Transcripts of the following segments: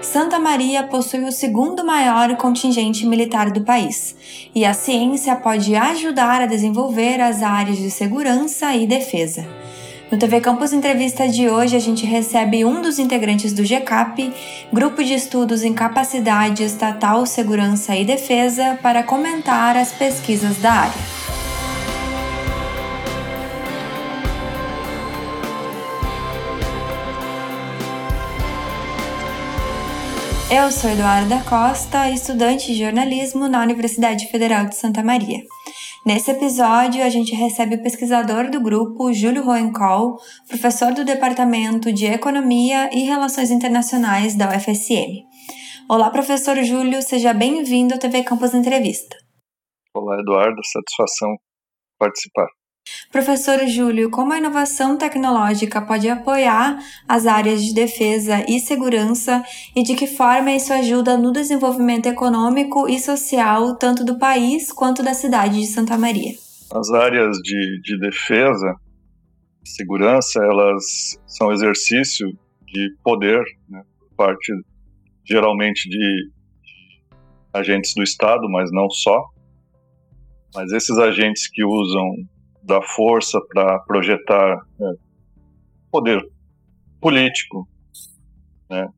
Santa Maria possui o segundo maior contingente militar do país, e a ciência pode ajudar a desenvolver as áreas de segurança e defesa. No TV Campus Entrevista de hoje, a gente recebe um dos integrantes do GCAP, Grupo de Estudos em Capacidade Estatal, Segurança e Defesa, para comentar as pesquisas da área. Eu sou Eduarda Costa, estudante de jornalismo na Universidade Federal de Santa Maria. Nesse episódio, a gente recebe o pesquisador do grupo, Júlio Roencol, professor do Departamento de Economia e Relações Internacionais da UFSM. Olá, professor Júlio, seja bem-vindo ao TV Campus Entrevista. Olá, Eduardo, satisfação participar. Professor Júlio, como a inovação tecnológica pode apoiar as áreas de defesa e segurança e de que forma isso ajuda no desenvolvimento econômico e social tanto do país quanto da cidade de Santa Maria? As áreas de, de defesa, segurança, elas são exercício de poder, né, parte geralmente de agentes do Estado, mas não só. Mas esses agentes que usam da força para projetar né, poder político, né,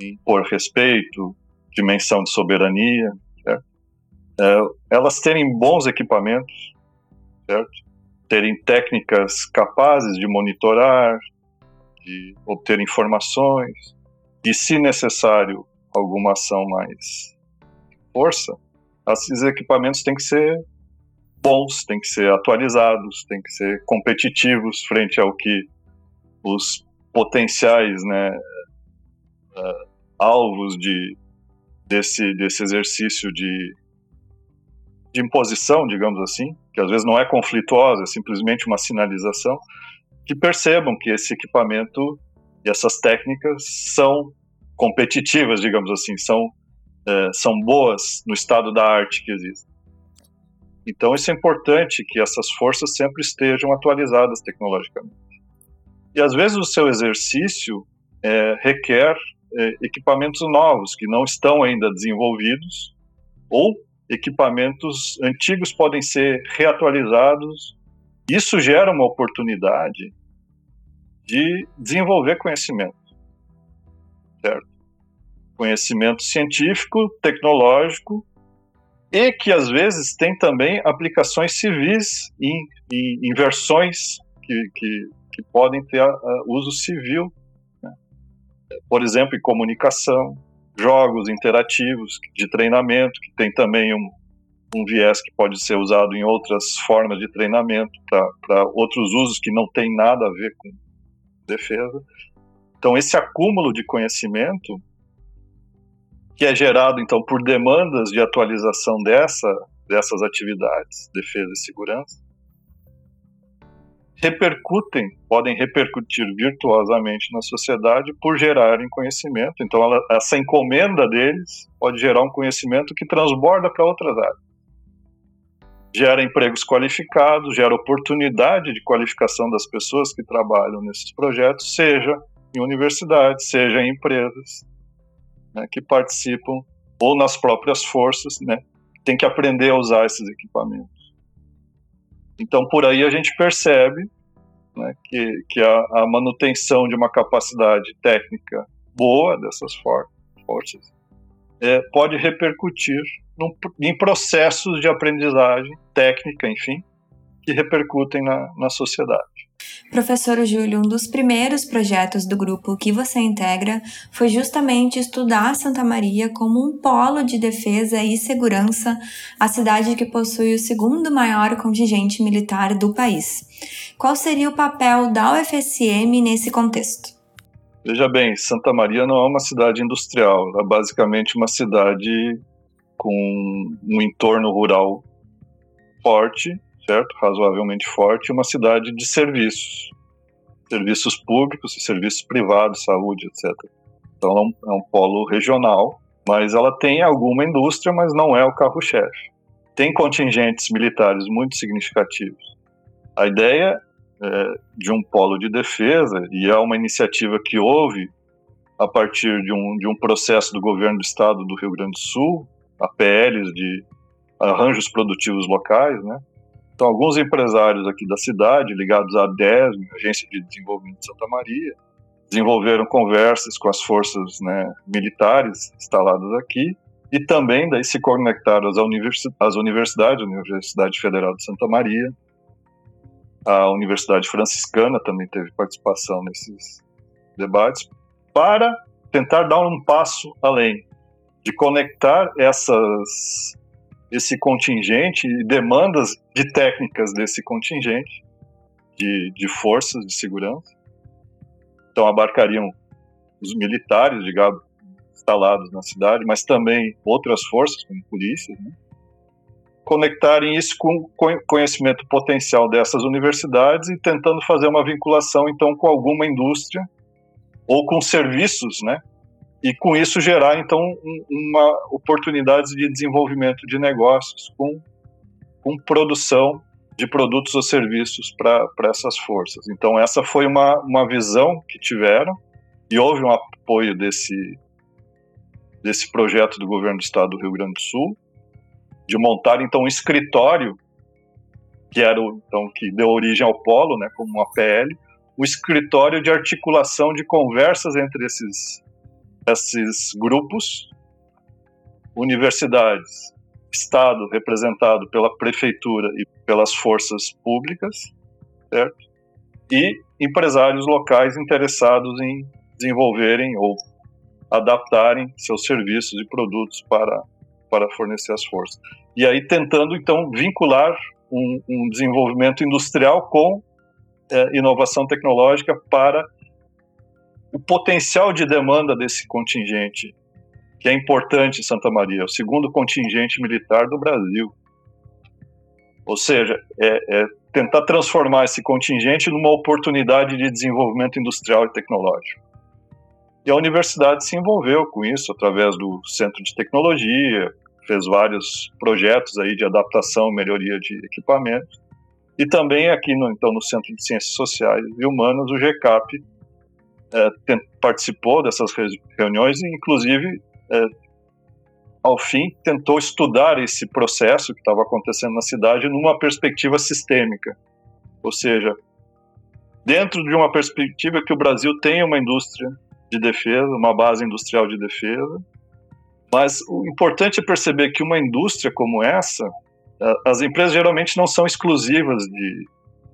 impor respeito, dimensão de soberania, é, elas terem bons equipamentos, certo? terem técnicas capazes de monitorar, de obter informações, e se necessário alguma ação mais força, esses equipamentos têm que ser bons, têm que ser atualizados, têm que ser competitivos frente ao que os potenciais né, uh, alvos de, desse, desse exercício de, de imposição, digamos assim, que às vezes não é conflituosa, é simplesmente uma sinalização, que percebam que esse equipamento e essas técnicas são competitivas, digamos assim, são, uh, são boas no estado da arte que existe. Então, isso é importante que essas forças sempre estejam atualizadas tecnologicamente. E às vezes o seu exercício é, requer é, equipamentos novos que não estão ainda desenvolvidos, ou equipamentos antigos podem ser reatualizados. Isso gera uma oportunidade de desenvolver conhecimento, certo? Conhecimento científico, tecnológico e que às vezes tem também aplicações civis em, em, em versões que, que, que, podem ter a uso civil. Né? Por exemplo, em comunicação, jogos interativos de treinamento, que tem também um, um viés que pode ser usado em outras formas de treinamento para outros usos que não tem nada a ver com defesa. Então, esse acúmulo de conhecimento que é gerado então por demandas de atualização dessa, dessas atividades, defesa e segurança, repercutem, podem repercutir virtuosamente na sociedade por gerarem conhecimento. Então, ela, essa encomenda deles pode gerar um conhecimento que transborda para outras áreas. Gera empregos qualificados, gera oportunidade de qualificação das pessoas que trabalham nesses projetos, seja em universidades, seja em empresas, né, que participam, ou nas próprias forças, né, tem que aprender a usar esses equipamentos. Então, por aí a gente percebe né, que, que a, a, manutenção de uma capacidade técnica boa dessas for forças é, pode repercutir num, em processos de aprendizagem técnica, enfim, que repercutem na, na sociedade. Professor Júlio, um dos primeiros projetos do grupo que você integra foi justamente estudar Santa Maria como um polo de defesa e segurança, a cidade que possui o segundo maior contingente militar do país. Qual seria o papel da UFSM nesse contexto? Veja bem, Santa Maria não é uma cidade industrial, é basicamente uma cidade com um entorno rural forte certo? Razoavelmente forte, uma cidade de serviços, serviços públicos serviços privados, saúde, etc. Então é um, é um polo regional, mas ela tem alguma indústria, mas não é o carro-chefe. Tem contingentes militares muito significativos. A ideia é, de um polo de defesa, e é uma iniciativa que houve a partir de um, de um processo do governo do estado do Rio Grande do Sul, APLs de arranjos produtivos locais, né? Então, alguns empresários aqui da cidade, ligados à DESM, Agência de Desenvolvimento de Santa Maria, desenvolveram conversas com as forças né, militares instaladas aqui e também daí se conectaram às, às universidades, a Universidade Federal de Santa Maria, a Universidade Franciscana também teve participação nesses debates, para tentar dar um passo além, de conectar essas, esse contingente e demandas de técnicas desse contingente, de, de forças de segurança. Então abarcariam os militares, digamos, instalados na cidade, mas também outras forças, como polícias, né? conectarem isso com conhecimento potencial dessas universidades e tentando fazer uma vinculação então com alguma indústria ou com serviços, né? E com isso gerar então uma oportunidades de desenvolvimento de negócios com, com produção de produtos ou serviços para essas forças. Então essa foi uma, uma visão que tiveram e houve um apoio desse desse projeto do governo do estado do Rio Grande do Sul de montar então um escritório que era o, então que deu origem ao polo, né, como uma PL, o escritório de articulação de conversas entre esses esses grupos, universidades, estado representado pela prefeitura e pelas forças públicas, certo? E empresários locais interessados em desenvolverem ou adaptarem seus serviços e produtos para para fornecer as forças. E aí tentando então vincular um, um desenvolvimento industrial com é, inovação tecnológica para o potencial de demanda desse contingente, que é importante em Santa Maria, o segundo contingente militar do Brasil. Ou seja, é, é tentar transformar esse contingente numa oportunidade de desenvolvimento industrial e tecnológico. E a universidade se envolveu com isso através do Centro de Tecnologia, fez vários projetos aí de adaptação, melhoria de equipamentos. E também aqui no, então, no Centro de Ciências Sociais e Humanas, o GCAP participou dessas reuniões e, inclusive, é, ao fim, tentou estudar esse processo que estava acontecendo na cidade numa perspectiva sistêmica. Ou seja, dentro de uma perspectiva que o Brasil tenha uma indústria de defesa, uma base industrial de defesa. Mas o importante é perceber que uma indústria como essa, as empresas geralmente não são exclusivas de,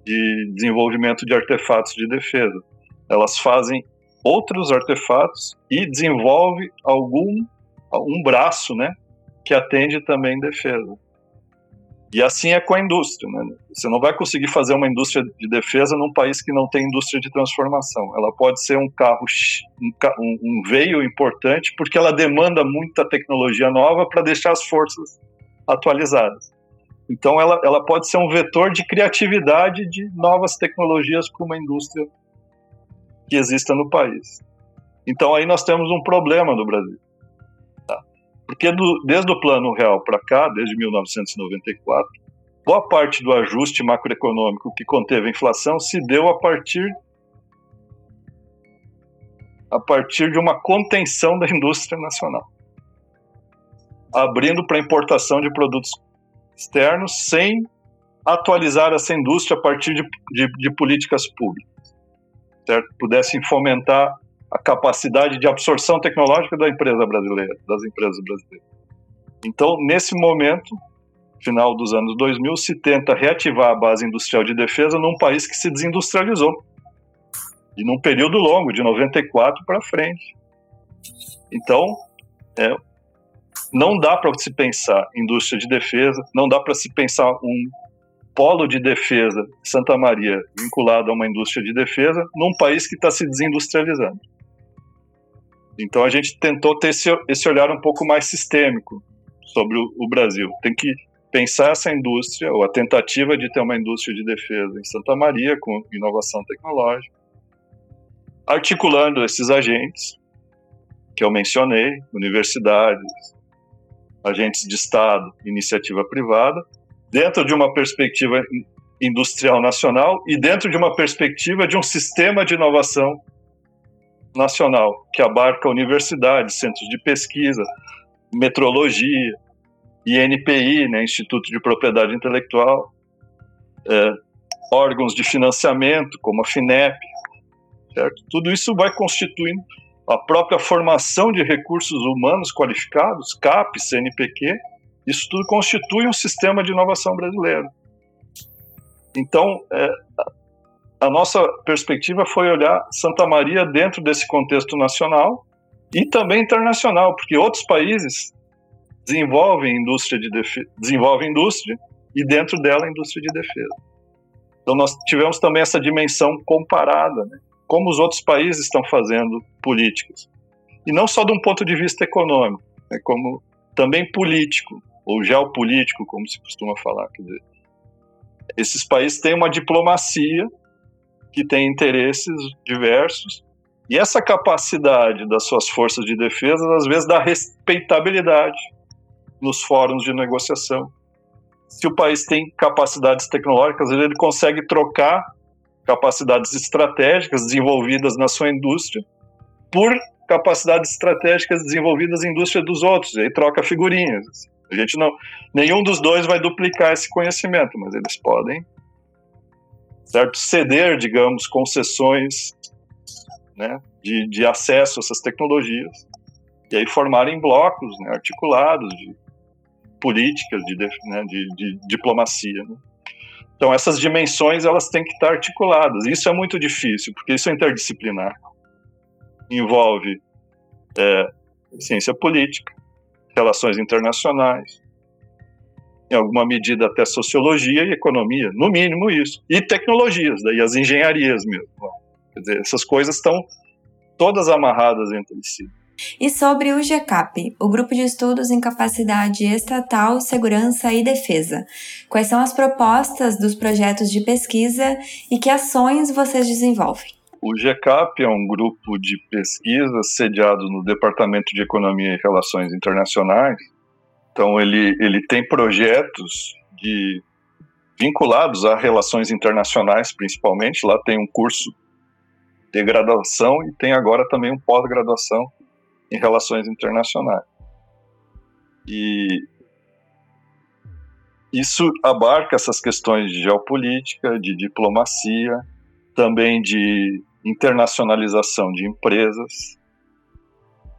de desenvolvimento de artefatos de defesa. Elas fazem outros artefatos e desenvolve algum um braço, né, que atende também defesa. E assim é com a indústria. Né? Você não vai conseguir fazer uma indústria de defesa num país que não tem indústria de transformação. Ela pode ser um carro, um, um veio importante, porque ela demanda muita tecnologia nova para deixar as forças atualizadas. Então, ela, ela pode ser um vetor de criatividade de novas tecnologias para uma indústria que exista no país. Então, aí nós temos um problema no Brasil. Porque do, desde o Plano Real para cá, desde 1994, boa parte do ajuste macroeconômico que conteve a inflação se deu a partir a partir de uma contenção da indústria nacional, abrindo para importação de produtos externos sem atualizar essa indústria a partir de, de, de políticas públicas, certo? Pudessem fomentar a capacidade de absorção tecnológica da empresa brasileira, das empresas brasileiras. Então, nesse momento, final dos anos 2000, se tenta reativar a base industrial de defesa num país que se desindustrializou. E num período longo, de 94 para frente. Então, é, não dá para se pensar indústria de defesa, não dá para se pensar um polo de defesa Santa Maria vinculado a uma indústria de defesa num país que está se desindustrializando. Então a gente tentou ter esse, esse olhar um pouco mais sistêmico sobre o, o, Brasil. Tem que pensar essa indústria, ou a tentativa de ter uma indústria de defesa em Santa Maria, com inovação tecnológica, articulando esses agentes que eu mencionei, universidades, agentes de Estado, iniciativa privada, dentro de uma perspectiva industrial nacional e dentro de uma perspectiva de um sistema de inovação nacional, que abarca universidades, centros de pesquisa, metrologia, INPI, né, Instituto de Propriedade Intelectual, é, órgãos de financiamento, como a FINEP, certo? Tudo isso vai constituindo a própria formação de recursos humanos qualificados, CAP, CNPq, isso tudo constitui um sistema de inovação brasileiro. Então, é, a nossa perspectiva foi olhar Santa Maria dentro desse contexto nacional e também internacional, porque outros países desenvolvem indústria de defesa, desenvolvem indústria e dentro dela indústria de defesa. Então nós tivemos também essa dimensão comparada, né? como os outros países estão fazendo políticas. E não só de um ponto de vista econômico, né? como também político, ou geopolítico, como se costuma falar. Quer dizer, esses países têm uma diplomacia que tem interesses diversos, e essa capacidade das suas forças de defesa, às vezes, dá respeitabilidade nos fóruns de negociação. Se o país tem capacidades tecnológicas, ele consegue trocar capacidades estratégicas desenvolvidas na sua indústria por capacidades estratégicas desenvolvidas na indústria dos outros, e aí troca figurinhas. A gente não, nenhum dos dois vai duplicar esse conhecimento, mas eles podem, certo, ceder, digamos, concessões, né, de, de acesso a essas tecnologias e aí formarem blocos, né, articulados de políticas, de, né, de, de diplomacia. Né? Então essas dimensões elas têm que estar articuladas. Isso é muito difícil porque isso é interdisciplinar, envolve é, ciência política, relações internacionais, em alguma medida até sociologia e economia, no mínimo isso. E tecnologias, daí as engenharias mesmo. Quer dizer, essas coisas estão todas amarradas entre si. E sobre o GCAP, o Grupo de Estudos em Capacidade Estatal, Segurança e Defesa. Quais são as propostas dos projetos de pesquisa e que ações vocês desenvolvem? O GCAP é um grupo de pesquisa sediado no Departamento de Economia e Relações Internacionais. Então, ele, ele tem projetos de, vinculados a relações internacionais, principalmente. Lá tem um curso de graduação e tem agora também um pós-graduação em relações internacionais. E isso abarca essas questões de geopolítica, de diplomacia, também de internacionalização de empresas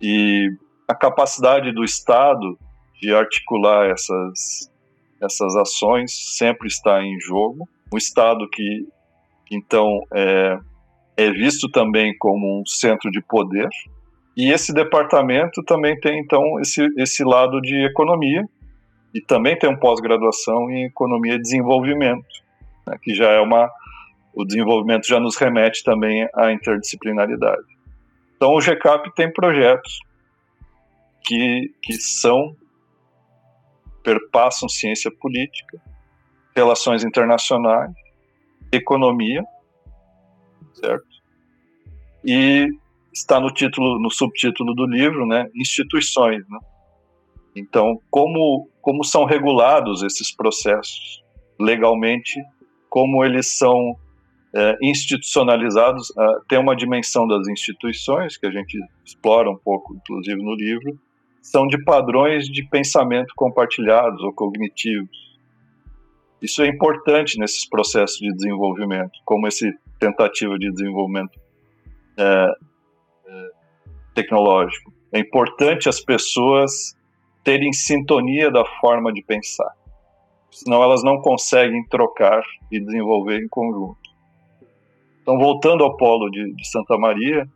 e a capacidade do Estado de articular essas, essas ações sempre está em jogo. O Estado que, então, é, é visto também como um centro de poder. E esse departamento também tem, então, esse, esse lado de economia, e também tem um pós-graduação em economia e desenvolvimento, né, que já é uma o desenvolvimento já nos remete também à interdisciplinaridade. Então, o GCAP tem projetos que, que são, perpassam ciência política, relações internacionais, economia, certo? E está no título, no subtítulo do livro, né, instituições, né? Então, como como são regulados esses processos legalmente, como eles são é, institucionalizados, uh, tem uma dimensão das instituições, que a gente explora um pouco, inclusive no livro, são de padrões de pensamento compartilhados ou cognitivos. Isso é importante nesses processos de desenvolvimento, como esse tentativa de desenvolvimento é, é, tecnológico. É importante as pessoas terem sintonia da forma de pensar, senão elas não conseguem trocar e desenvolver em conjunto. Então, voltando ao polo de, de Santa Maria,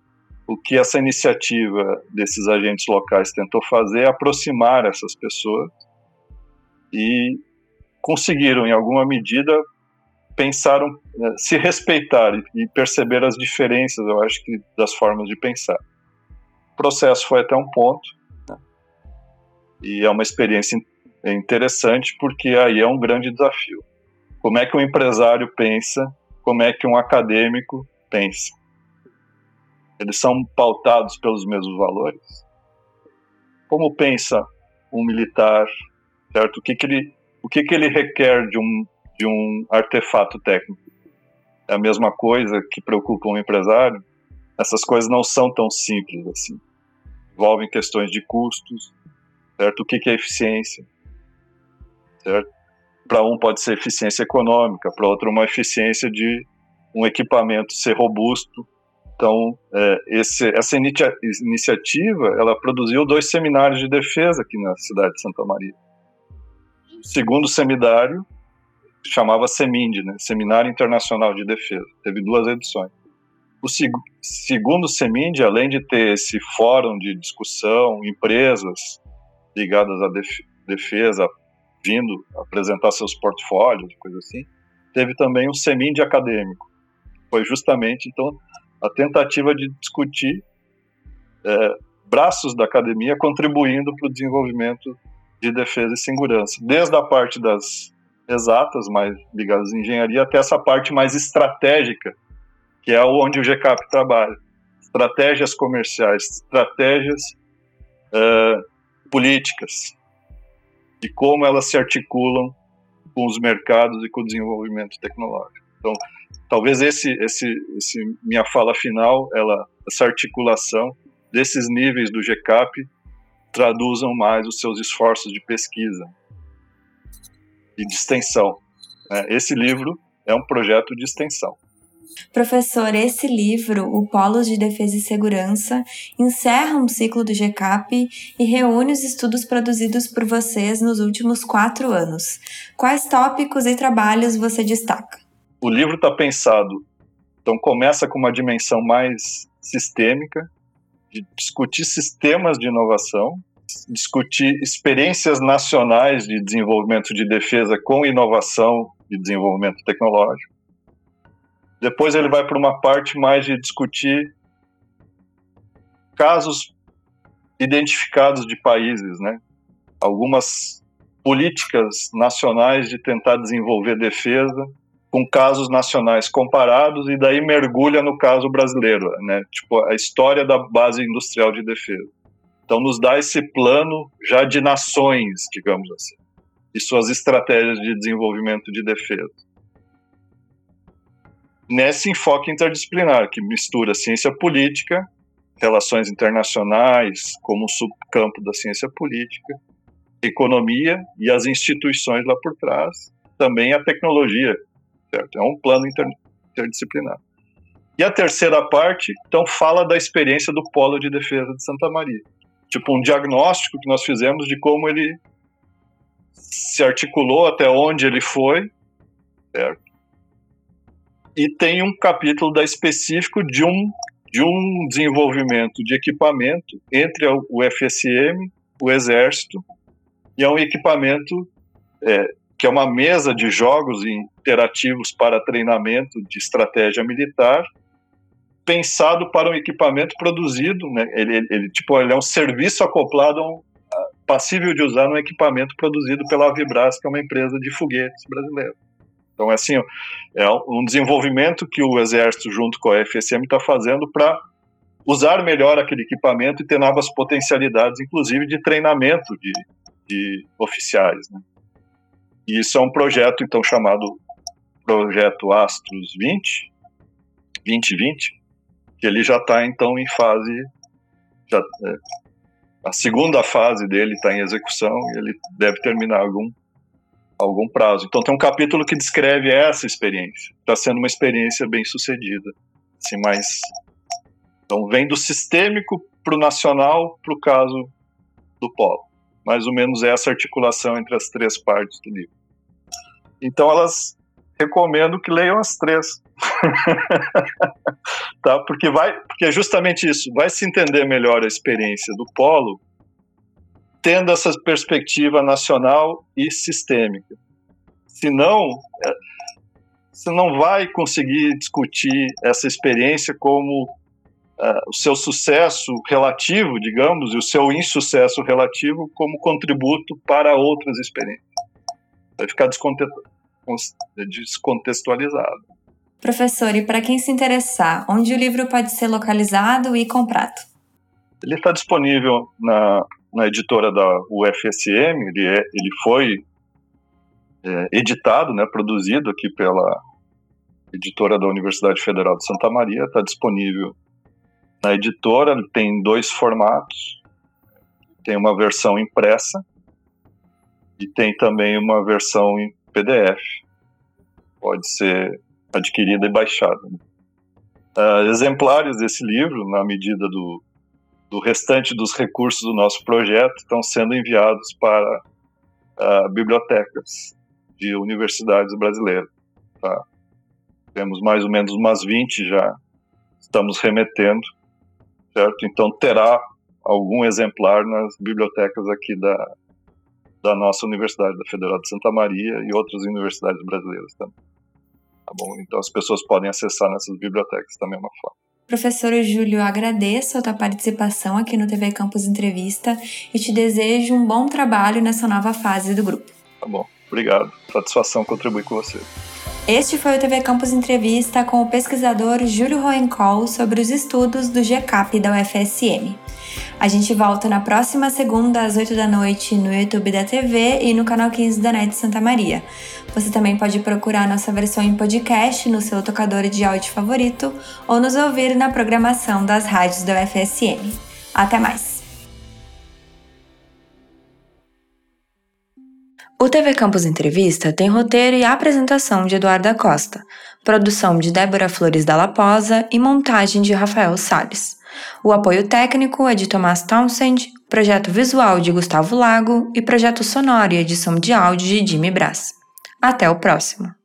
o que essa iniciativa desses agentes locais tentou fazer é aproximar essas pessoas e conseguiram, em alguma medida, pensar, né, se respeitar e perceber as diferenças, eu acho que, das formas de pensar. O processo foi até um ponto, né? e é uma experiência interessante, porque aí é um grande desafio. Como é que um empresário pensa como é que um acadêmico pensa. Eles são pautados pelos mesmos valores. Como pensa um militar, certo? O que, que ele, o que, que ele requer de um, de um artefato técnico? É a mesma coisa que preocupa um empresário? essas coisas não são tão simples assim. Envolvem questões de custos, certo? O que, que é eficiência, certo? Para um pode ser eficiência econômica, para outro uma eficiência de um equipamento ser robusto. Então, é, esse, essa inicia iniciativa, ela produziu dois seminários de defesa aqui na cidade de Santa Maria. O segundo seminário chamava SEMIND, né? Seminário Internacional de Defesa. Teve duas edições. O seg segundo SEMIND, além de ter esse fórum de discussão, empresas ligadas à def defesa vindo apresentar seus portfólios, coisa assim, teve também um SEMIND acadêmico. Foi justamente, então, a tentativa de discutir é, braços da academia contribuindo para o desenvolvimento de defesa e segurança, desde a parte das exatas, mais ligadas à engenharia, até essa parte mais estratégica, que é onde o GCAP trabalha. Estratégias comerciais, estratégias uh, políticas, de como elas se articulam com os mercados e com o desenvolvimento tecnológico. Então, talvez esse, esse, esse minha fala final, ela, essa articulação desses níveis do GCAP traduzam mais os seus esforços de pesquisa e de extensão. Né? Esse livro é um projeto de extensão. Professor, esse livro, O Polos de Defesa e Segurança, encerra um ciclo do GCAP e reúne os estudos produzidos por vocês nos últimos quatro anos. Quais tópicos e trabalhos você destaca? O livro está pensado, então começa com uma dimensão mais sistêmica, de discutir sistemas de inovação, discutir experiências nacionais de desenvolvimento de defesa com inovação e desenvolvimento tecnológico. Depois ele vai para uma parte mais de discutir casos identificados de países, né? Algumas políticas nacionais de tentar desenvolver defesa com casos nacionais comparados e daí mergulha no caso brasileiro, né? Tipo a história da base industrial de defesa. Então, nos dá esse plano já de nações, digamos assim, e suas estratégias de desenvolvimento de defesa. Nesse enfoque interdisciplinar, que mistura ciência política, relações internacionais, como subcampo da ciência política, economia e as instituições lá por trás, também a tecnologia, certo? É um plano interdisciplinar. E a terceira parte, então, fala da experiência do Polo de Defesa de Santa Maria tipo um diagnóstico que nós fizemos de como ele se articulou até onde ele foi, certo? E tem um capítulo da específico de um de um desenvolvimento de equipamento entre o FSM, o Exército, e é um equipamento é, que é uma mesa de jogos interativos para treinamento de estratégia militar, pensado para um equipamento produzido, né? Ele, ele, tipo, ele é um serviço acoplado a um, passível de usar um equipamento produzido pela Vibras, que é uma empresa de foguetes brasileira. Então, é assim, é um desenvolvimento que o Exército, junto com a FSM, está fazendo para usar melhor aquele equipamento e ter novas potencialidades, inclusive de treinamento de, de oficiais. Né? E isso é um projeto, então, chamado Projeto Astros 20, 2020, que ele já está então em fase, já, é, a segunda fase dele está em execução e ele deve terminar algum algum prazo. Então tem um capítulo que descreve essa experiência. Está sendo uma experiência bem sucedida, assim, mas então vem do sistêmico para o nacional para o caso do polo. Mais ou menos essa articulação entre as três partes do livro. Então elas recomendo que leiam as três. tá? Porque vai, porque é justamente isso, vai se entender melhor a experiência do polo tendo essa perspectiva nacional e sistêmica. Senão, é, você não vai conseguir discutir essa experiência como uh, o seu sucesso relativo, digamos, e o seu insucesso relativo como contributo para outras experiências. Vai ficar descontextualizado. Professor, e para quem se interessar, onde o livro pode ser localizado e comprado? Ele está disponível na, na editora da UFSM, ele, é, ele foi é, editado, né, produzido aqui pela editora da Universidade Federal de Santa Maria, está disponível Na editora tem dois formatos. Tem uma versão impressa e tem também uma versão em PDF. Pode ser adquirida e baixada. Uh, exemplares desse livro, na medida do, do restante dos recursos do nosso projeto, estão sendo enviados para uh, bibliotecas de universidades brasileiras. Tá? Temos mais ou menos umas 20 já, estamos remetendo, certo? Então terá algum exemplar nas bibliotecas aqui da, da nossa universidade, da Federal de Santa Maria e outras universidades brasileiras também. Tá bom? Então as pessoas podem acessar nessas bibliotecas da mesma forma. Professor Júlio, agradeço a tua participação aqui no TV Campus Entrevista e te desejo um bom trabalho nessa nova fase do grupo. Tá bom, obrigado. Satisfação contribuir com você. Este foi o TV Campus Entrevista com o pesquisador Júlio Roencol sobre os estudos do GCAP da UFSM. A gente volta na próxima segunda às 8 da noite no YouTube da TV e no canal 15 da NET Santa Maria. Você também pode procurar nossa versão em podcast no seu tocador de áudio favorito ou nos ouvir na programação das rádios da UFSM. Até mais! O TV Campus Entrevista tem roteiro e apresentação de Eduarda Costa, produção de Débora Flores da Laposa e montagem de Rafael Sales. O apoio técnico é de Tomás Townsend, projeto visual de Gustavo Lago e projeto sonoro e edição de áudio de Jimmy Brás. Até o próximo!